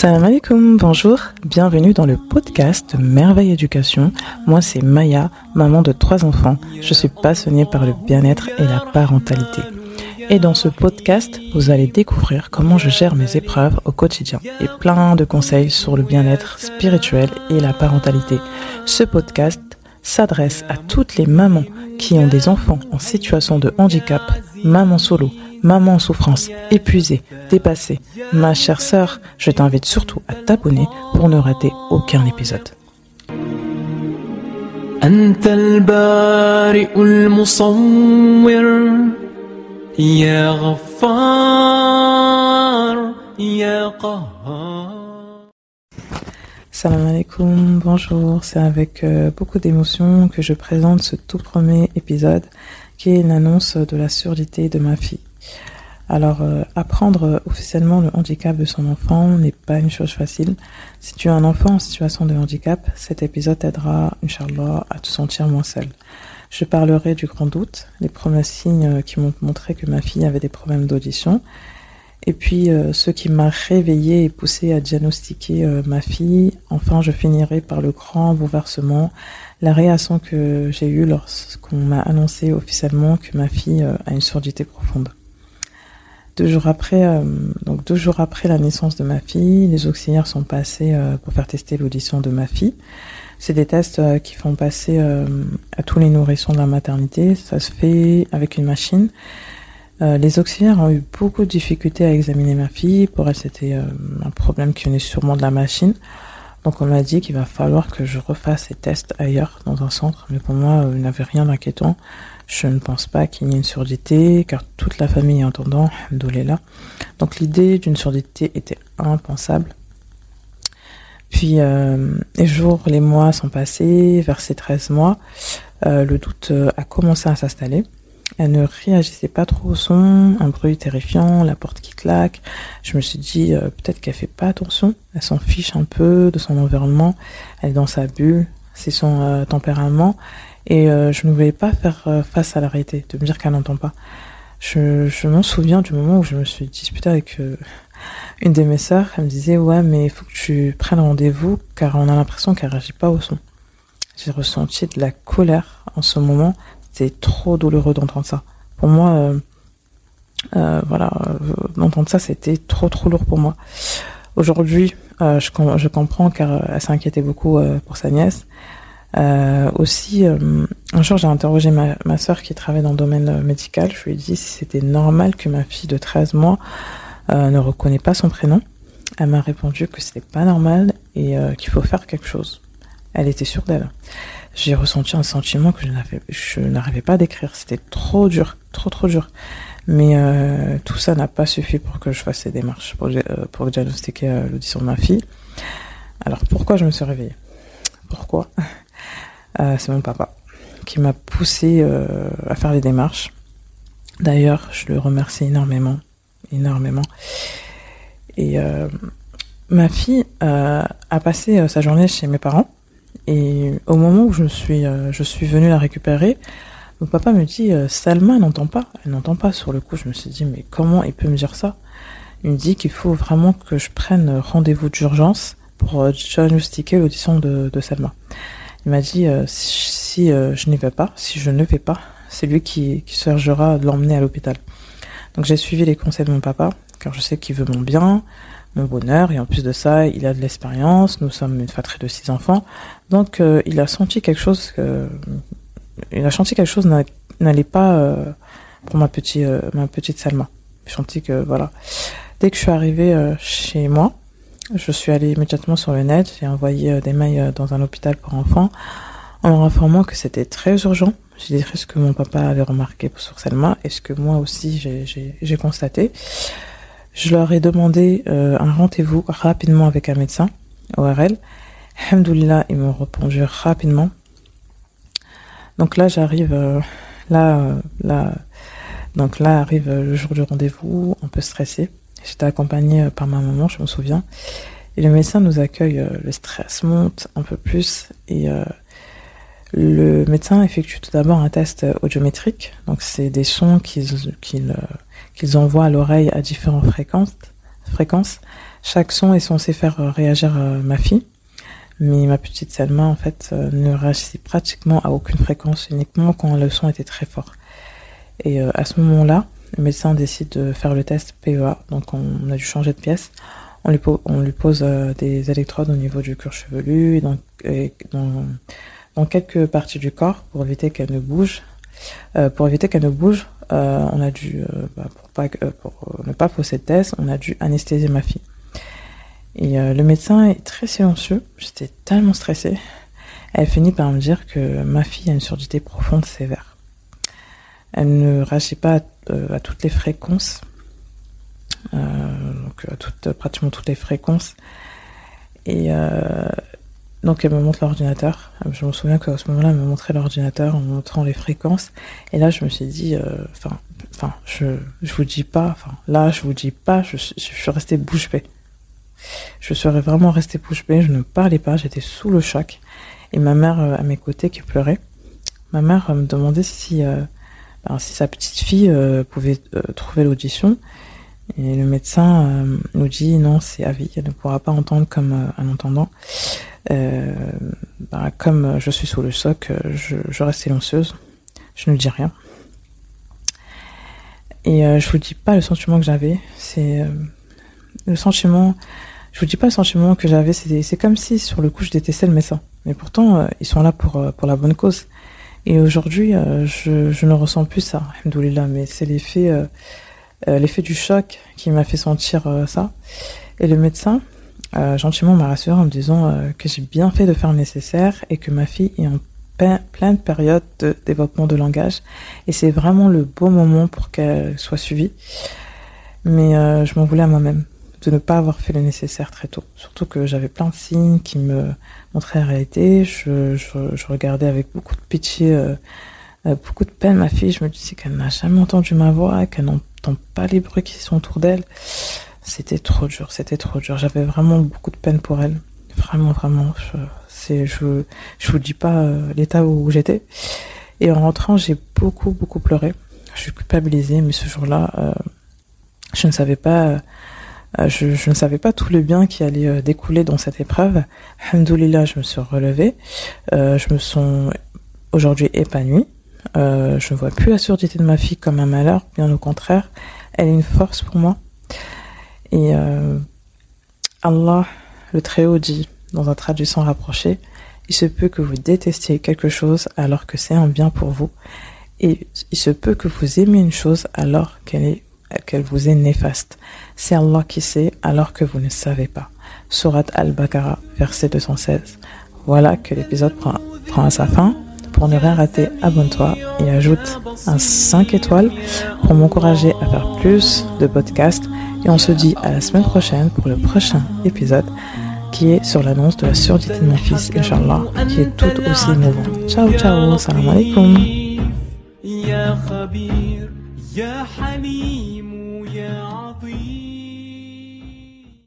Salam alaikum, bonjour, bienvenue dans le podcast Merveille Éducation. Moi c'est Maya, maman de trois enfants. Je suis passionnée par le bien-être et la parentalité. Et dans ce podcast, vous allez découvrir comment je gère mes épreuves au quotidien et plein de conseils sur le bien-être spirituel et la parentalité. Ce podcast s'adresse à toutes les mamans qui ont des enfants en situation de handicap, maman solo, maman en souffrance, épuisée, dépassée. Ma chère sœur, je t'invite surtout à t'abonner pour ne rater aucun épisode. Salam alaikum, bonjour, c'est avec euh, beaucoup d'émotion que je présente ce tout premier épisode qui est une annonce de la surdité de ma fille. Alors, euh, apprendre officiellement le handicap de son enfant n'est pas une chose facile. Si tu as un enfant en situation de handicap, cet épisode t'aidera, Inch'Allah, à te sentir moins seul. Je parlerai du grand doute, les premiers signes qui m'ont montré que ma fille avait des problèmes d'audition, et puis euh, ce qui m'a réveillé et poussé à diagnostiquer euh, ma fille. Enfin, je finirai par le grand bouleversement, la réaction que j'ai eue lorsqu'on m'a annoncé officiellement que ma fille euh, a une surdité profonde. Deux jours après, donc deux jours après la naissance de ma fille, les auxiliaires sont passés pour faire tester l'audition de ma fille. C'est des tests qui font passer à tous les nourrissons de la maternité. Ça se fait avec une machine. Euh, les auxiliaires ont eu beaucoup de difficultés à examiner ma fille. Pour elle, c'était euh, un problème qui venait sûrement de la machine. Donc on m'a dit qu'il va falloir que je refasse ces tests ailleurs, dans un centre. Mais pour moi, euh, il n'avait rien d'inquiétant. Je ne pense pas qu'il y ait une surdité, car toute la famille est entendant, là. Donc l'idée d'une surdité était impensable. Puis les jours, les mois sont passés, vers ces 13 mois, le doute a commencé à s'installer. Elle ne réagissait pas trop au son, un bruit terrifiant, la porte qui claque. Je me suis dit euh, peut-être qu'elle fait pas attention, elle s'en fiche un peu de son environnement, elle est dans sa bulle, c'est son euh, tempérament et euh, je ne voulais pas faire face à la réalité, de me dire qu'elle n'entend pas. Je, je m'en souviens du moment où je me suis disputée avec une de mes sœurs, elle me disait ouais mais il faut que tu prennes rendez-vous car on a l'impression qu'elle réagit pas au son. J'ai ressenti de la colère en ce moment c'est trop douloureux d'entendre ça. Pour moi, euh, euh, voilà, euh, d'entendre ça, c'était trop trop lourd pour moi. Aujourd'hui, je, comprends car elle s'inquiétait beaucoup pour sa nièce. aussi, un jour, j'ai interrogé ma, ma soeur qui travaille dans le domaine médical. Je lui ai dit si c'était normal que ma fille de 13 mois ne reconnaît pas son prénom. Elle m'a répondu que c'était pas normal et qu'il faut faire quelque chose. Elle était sûre d'elle j'ai ressenti un sentiment que je n'arrivais pas à décrire. C'était trop dur, trop trop dur. Mais euh, tout ça n'a pas suffi pour que je fasse ces démarches, pour, euh, pour diagnostiquer euh, l'audition de ma fille. Alors pourquoi je me suis réveillée? Pourquoi? C'est mon papa qui m'a poussé à faire les démarches. D'ailleurs, je le remercie énormément, énormément. Et ma fille a passé sa journée chez mes parents et au moment où je suis, euh, je suis venue la récupérer, mon papa me dit euh, Salma n'entend pas. Elle n'entend pas. Sur le coup, je me suis dit mais comment il peut me dire ça? Il me dit qu'il faut vraiment que je prenne rendez-vous d'urgence pour euh, diagnostiquer l'audition de, de, Salma. Il m'a dit si, je n'y vais pas, si je ne vais pas, c'est lui qui, qui se de l'emmener à l'hôpital. Donc j'ai suivi les conseils de mon papa, car je sais qu'il veut mon bien, mon bonheur, et en plus de ça, il a de l'expérience. Nous sommes une fratrie de six enfants, donc euh, il a senti quelque chose il a senti quelque chose n'allait pas euh, pour ma petite euh, ma petite Salma. J'ai senti que voilà. Dès que je suis arrivée chez moi, je suis allée immédiatement sur le net, j'ai envoyé des mails dans un hôpital pour enfants en leur informant que c'était très urgent. J'ai dit ce que mon papa avait remarqué sur Salma? Et ce que moi aussi j'ai constaté? Je leur ai demandé un rendez-vous rapidement avec un médecin ORL Alhamdoulilah, ils m'ont répondu rapidement. Donc là, j'arrive, euh, là, euh, là, donc là arrive le jour du rendez-vous, un peu stressé. J'étais accompagnée par ma maman, je me souviens. Et le médecin nous accueille, euh, le stress monte un peu plus et le médecin effectue tout d'abord un test audiométrique. Donc c'est des sons qu'ils qu'ils qu'ils envoient à l'oreille à différentes fréquences, fréquences. Chaque son est censé faire réagir ma fille. Mais ma petite Salma, en fait, ne réagissait pratiquement à aucune fréquence, uniquement quand le son était très fort. Et à ce moment-là, le médecin décide de faire le test PEA, donc on a dû changer de pièce. On lui, on lui pose des électrodes au niveau du cuir chevelu et, donc, quelques parties du corps pour éviter qu'elle ne bouge. Euh, pour éviter qu'elle ne bouge, euh, on a dû, euh, bah, pour, ne pas fausser de test, on a dû anesthésier ma fille. Et le médecin est très silencieux. J'étais tellement stressée. Elle finit par me dire que ma fille a une surdité profonde sévère. Elle ne réagit pas à, toutes les fréquences, donc à toutes, pratiquement toutes les fréquences. Et donc elle me montre l'ordinateur. Je me souviens qu'à ce moment-là, elle me montrait l'ordinateur en montrant les fréquences. Et là, je me suis dit, euh, enfin, enfin, je, je vous dis pas, enfin, là, je vous dis pas, je, suis restée bouche bée. Je serais vraiment restée bouche bée. Je ne parlais pas. J'étais sous le choc. Et ma mère euh, à mes côtés qui pleurait. Ma mère euh, me demandait si, ben, si sa petite fille pouvait trouver l'audition. Et le médecin nous dit non, c'est à vie, elle ne pourra pas entendre comme un entendant. Euh, bah, comme je suis sous le choc, je, reste silencieuse. Je ne dis rien. Et euh, je vous dis pas le sentiment que j'avais. C'est euh, le sentiment. Je vous dis pas le sentiment que j'avais. C'est comme si sur le coup je détestais le médecin. Mais pourtant ils sont là pour pour la bonne cause. Et aujourd'hui je, je ne ressens plus ça. Alhamdoulilah. Mais c'est l'effet l'effet du choc qui m'a fait sentir ça. Et le médecin, euh, gentiment m'a rassuré en me disant euh, que j'ai bien fait de faire le nécessaire et que ma fille est en pleine période de développement de langage et c'est vraiment le bon moment pour qu'elle soit suivie. Mais euh, je m'en voulais à moi-même de ne pas avoir fait le nécessaire très tôt. Surtout que j'avais plein de signes qui me montraient la réalité. Je, je, je regardais avec beaucoup de pitié, beaucoup de peine ma fille. Je me disais qu'elle n'a jamais entendu ma voix, qu'elle n'entend pas les bruits qui sont autour d'elle. C'était trop dur, c'était trop dur. J'avais vraiment beaucoup de peine pour elle. Vraiment, vraiment. Je, je, je vous dis pas euh, l'état où j'étais. Et en rentrant, j'ai beaucoup, beaucoup pleuré. Je suis culpabilisée, mais ce jour-là, euh, je ne savais pas, euh, je, ne savais pas tout le bien qui allait découler dans cette épreuve. Alhamdoulilah, je me suis relevée. je me sens aujourd'hui épanouie. je ne vois plus la surdité de ma fille comme un malheur, bien au contraire. Elle est une force pour moi. Et euh, Allah, le Très-Haut, dit dans un traduction rapproché, il se peut que vous détestiez quelque chose alors que c'est un bien pour vous, et il se peut que vous aimiez une chose alors qu'elle vous est néfaste. C'est Allah qui sait alors que vous ne savez pas. Surat Al-Baqarah, verset 216. Voilà que l'épisode prend, prend à sa fin. Pour ne rien rater, abonne-toi et ajoute un 5 étoiles pour m'encourager à faire plus de podcasts et on se dit à la semaine prochaine pour le prochain épisode qui est sur l'annonce de la surdité de mon fils, Inch'Allah, qui est tout aussi émouvant. Ciao, ciao, salam alaikum.